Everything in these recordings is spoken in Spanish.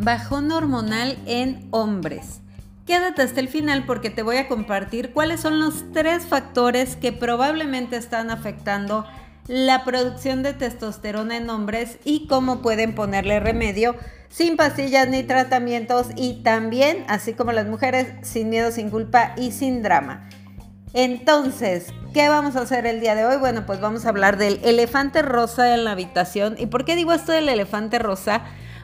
bajón hormonal en hombres. Quédate hasta el final porque te voy a compartir cuáles son los tres factores que probablemente están afectando la producción de testosterona en hombres y cómo pueden ponerle remedio sin pastillas ni tratamientos y también, así como las mujeres, sin miedo, sin culpa y sin drama. Entonces, ¿qué vamos a hacer el día de hoy? Bueno, pues vamos a hablar del elefante rosa en la habitación. ¿Y por qué digo esto del elefante rosa?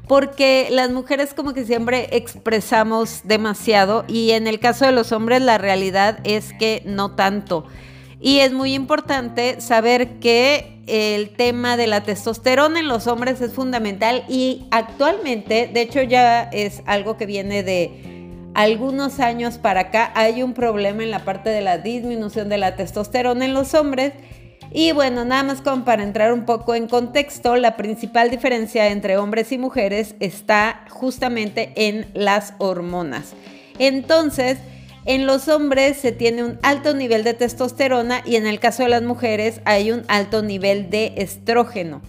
Porque las mujeres como que siempre expresamos demasiado y en el caso de los hombres la realidad es que no tanto. Y es muy importante saber que el tema de la testosterona en los hombres es fundamental y actualmente, de hecho ya es algo que viene de algunos años para acá, hay un problema en la parte de la disminución de la testosterona en los hombres. Y bueno, nada más como para entrar un poco en contexto, la principal diferencia entre hombres y mujeres está justamente en las hormonas. Entonces, en los hombres se tiene un alto nivel de testosterona y en el caso de las mujeres hay un alto nivel de estrógeno.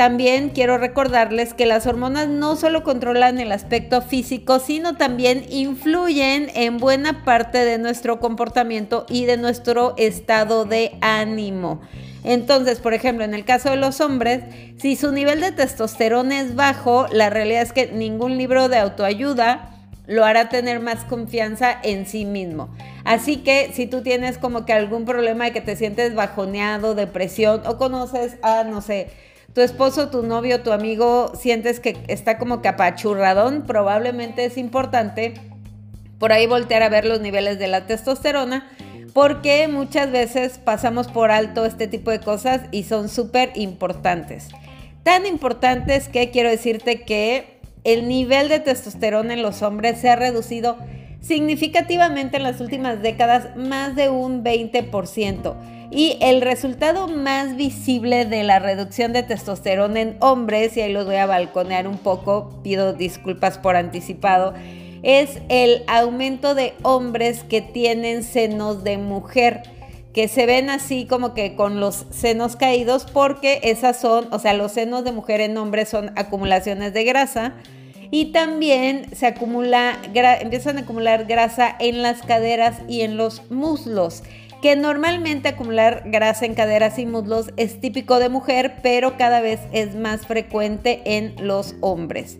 También quiero recordarles que las hormonas no solo controlan el aspecto físico, sino también influyen en buena parte de nuestro comportamiento y de nuestro estado de ánimo. Entonces, por ejemplo, en el caso de los hombres, si su nivel de testosterona es bajo, la realidad es que ningún libro de autoayuda lo hará tener más confianza en sí mismo. Así que si tú tienes como que algún problema de que te sientes bajoneado, depresión o conoces a, no sé, tu esposo, tu novio, tu amigo, sientes que está como que apachurradón, probablemente es importante por ahí voltear a ver los niveles de la testosterona porque muchas veces pasamos por alto este tipo de cosas y son súper importantes. Tan importantes que quiero decirte que el nivel de testosterona en los hombres se ha reducido significativamente en las últimas décadas, más de un 20%. Y el resultado más visible de la reducción de testosterona en hombres, y ahí los voy a balconear un poco, pido disculpas por anticipado, es el aumento de hombres que tienen senos de mujer que se ven así como que con los senos caídos porque esas son, o sea, los senos de mujer en hombres son acumulaciones de grasa y también se acumula, empiezan a acumular grasa en las caderas y en los muslos que normalmente acumular grasa en caderas y muslos es típico de mujer, pero cada vez es más frecuente en los hombres.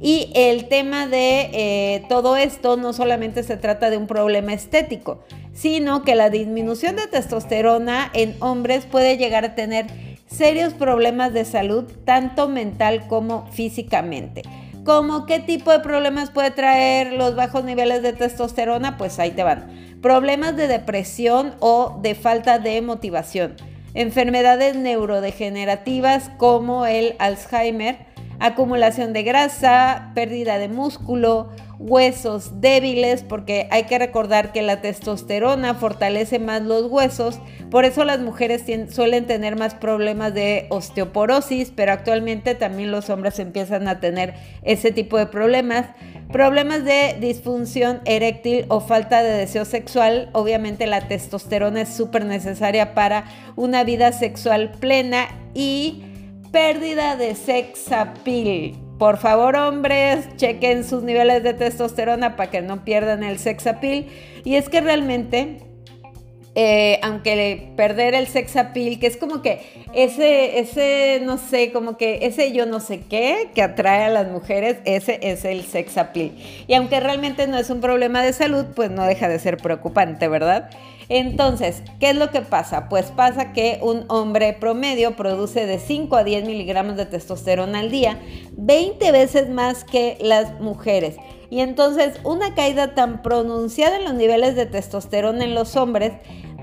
Y el tema de eh, todo esto no solamente se trata de un problema estético, sino que la disminución de testosterona en hombres puede llegar a tener serios problemas de salud, tanto mental como físicamente. ¿Cómo qué tipo de problemas puede traer los bajos niveles de testosterona? Pues ahí te van. Problemas de depresión o de falta de motivación. Enfermedades neurodegenerativas como el Alzheimer, acumulación de grasa, pérdida de músculo, huesos débiles, porque hay que recordar que la testosterona fortalece más los huesos, por eso las mujeres suelen tener más problemas de osteoporosis, pero actualmente también los hombres empiezan a tener ese tipo de problemas. Problemas de disfunción eréctil o falta de deseo sexual, obviamente la testosterona es súper necesaria para una vida sexual plena y pérdida de sex appeal. Por favor, hombres, chequen sus niveles de testosterona para que no pierdan el sex appeal. Y es que realmente, eh, aunque perder el sex appeal, que es como que ese, ese, no sé, como que ese yo no sé qué que atrae a las mujeres, ese es el sex appeal. Y aunque realmente no es un problema de salud, pues no deja de ser preocupante, ¿verdad? Entonces, ¿qué es lo que pasa? Pues pasa que un hombre promedio produce de 5 a 10 miligramos de testosterona al día, 20 veces más que las mujeres. Y entonces una caída tan pronunciada en los niveles de testosterona en los hombres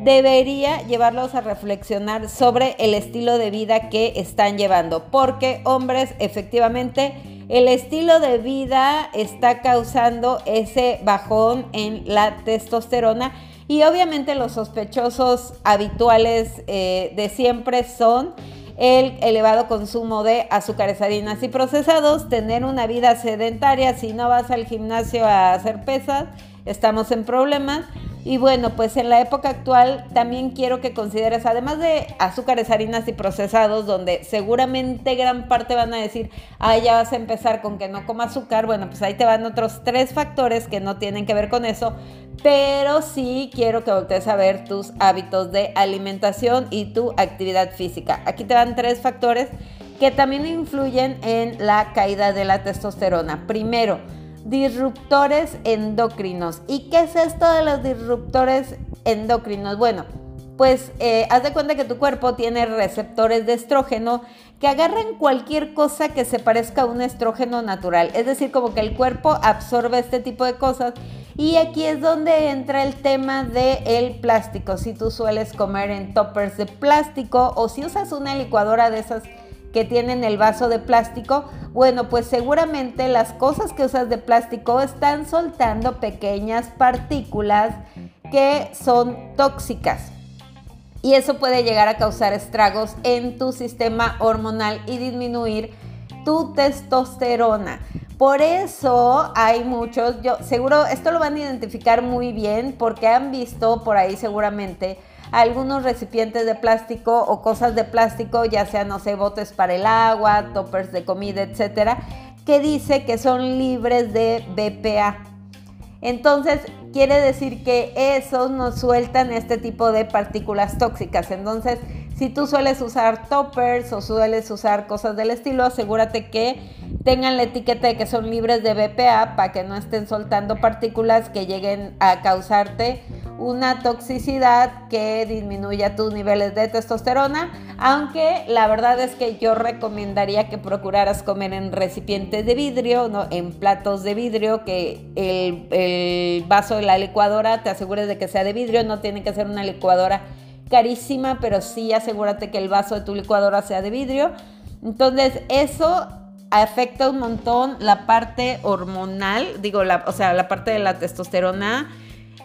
debería llevarlos a reflexionar sobre el estilo de vida que están llevando. Porque hombres, efectivamente, el estilo de vida está causando ese bajón en la testosterona y obviamente los sospechosos habituales eh, de siempre son el elevado consumo de azúcares, harinas y procesados, tener una vida sedentaria, si no vas al gimnasio a hacer pesas, estamos en problemas. Y bueno, pues en la época actual también quiero que consideres, además de azúcares, harinas y procesados, donde seguramente gran parte van a decir, ah, ya vas a empezar con que no coma azúcar, bueno, pues ahí te van otros tres factores que no tienen que ver con eso, pero sí quiero que voltees a ver tus hábitos de alimentación y tu actividad física. Aquí te van tres factores que también influyen en la caída de la testosterona. Primero, disruptores endocrinos. ¿Y qué es esto de los disruptores endocrinos? Bueno, pues eh, haz de cuenta que tu cuerpo tiene receptores de estrógeno que agarran cualquier cosa que se parezca a un estrógeno natural. Es decir, como que el cuerpo absorbe este tipo de cosas. Y aquí es donde entra el tema del el plástico. Si tú sueles comer en toppers de plástico o si usas una licuadora de esas que tienen el vaso de plástico, bueno, pues seguramente las cosas que usas de plástico están soltando pequeñas partículas que son tóxicas. Y eso puede llegar a causar estragos en tu sistema hormonal y disminuir tu testosterona. Por eso hay muchos, yo seguro esto lo van a identificar muy bien porque han visto por ahí seguramente algunos recipientes de plástico o cosas de plástico, ya sean, no sé, botes para el agua, toppers de comida, etcétera, que dice que son libres de BPA. Entonces, quiere decir que esos nos sueltan este tipo de partículas tóxicas. Entonces, si tú sueles usar toppers o sueles usar cosas del estilo, asegúrate que tengan la etiqueta de que son libres de BPA para que no estén soltando partículas que lleguen a causarte una toxicidad que disminuya tus niveles de testosterona, aunque la verdad es que yo recomendaría que procuraras comer en recipientes de vidrio, ¿no? en platos de vidrio, que el, vaso de la licuadora te asegures de que sea de vidrio, no tiene que ser una licuadora carísima, pero sí asegúrate que el vaso de tu licuadora sea de vidrio. Entonces eso afecta un montón la parte hormonal, digo, o sea, la parte de la testosterona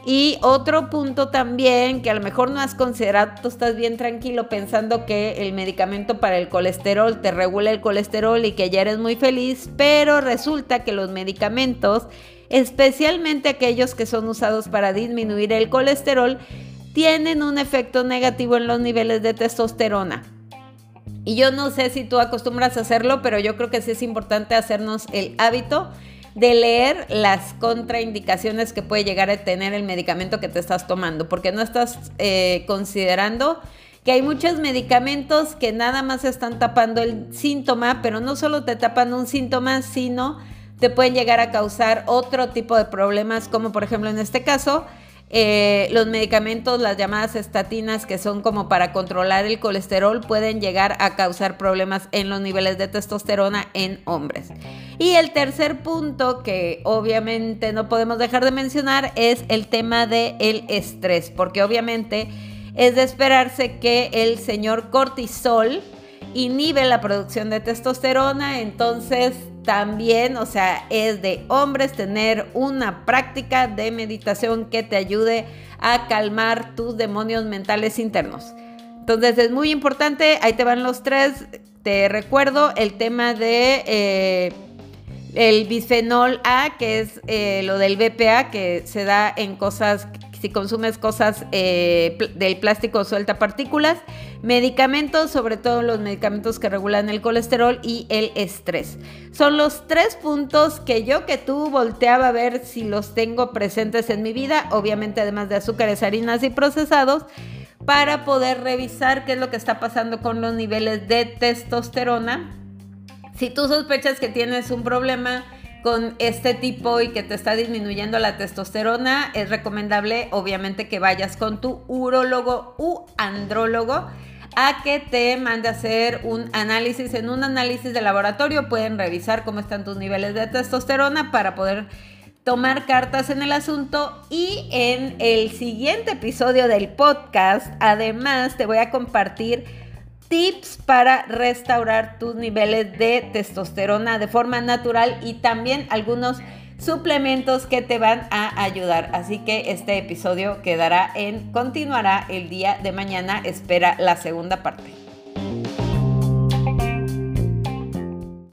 y otro punto también que a lo mejor no has considerado, tú estás bien tranquilo pensando que el medicamento para el colesterol te regula el colesterol y que ya eres muy feliz, pero resulta que los medicamentos, especialmente aquellos que son usados para disminuir el colesterol, tienen un efecto negativo en los niveles de testosterona. Y yo no sé si tú acostumbras a hacerlo, pero yo creo que sí es importante hacernos el hábito de leer las contraindicaciones que puede llegar a tener el medicamento que te estás tomando, porque no estás eh, considerando que hay muchos medicamentos que nada más están tapando el síntoma, pero no solo te tapan un síntoma, sino te pueden llegar a causar otro tipo de problemas, como por ejemplo en este caso, eh, los medicamentos, las llamadas estatinas, que son como para controlar el colesterol, pueden llegar a causar problemas en los niveles de testosterona en hombres. Y el tercer punto que obviamente no podemos dejar de mencionar es el tema del el estrés, porque obviamente es de esperarse que el señor cortisol inhibe la producción de testosterona, entonces también, o sea, es de hombres tener una práctica de meditación que te ayude a calmar tus demonios mentales internos. Entonces es muy importante, ahí te van los tres, te recuerdo el tema de eh, el bisfenol A, que es eh, lo del BPA, que se da en cosas si consumes cosas eh, del plástico suelta partículas, medicamentos, sobre todo los medicamentos que regulan el colesterol y el estrés. Son los tres puntos que yo que tú volteaba a ver si los tengo presentes en mi vida, obviamente además de azúcares, harinas y procesados, para poder revisar qué es lo que está pasando con los niveles de testosterona. Si tú sospechas que tienes un problema, con este tipo y que te está disminuyendo la testosterona, es recomendable obviamente que vayas con tu urólogo u andrólogo a que te mande a hacer un análisis. En un análisis de laboratorio pueden revisar cómo están tus niveles de testosterona para poder tomar cartas en el asunto y en el siguiente episodio del podcast además te voy a compartir tips para restaurar tus niveles de testosterona de forma natural y también algunos suplementos que te van a ayudar. Así que este episodio quedará en, continuará el día de mañana. Espera la segunda parte.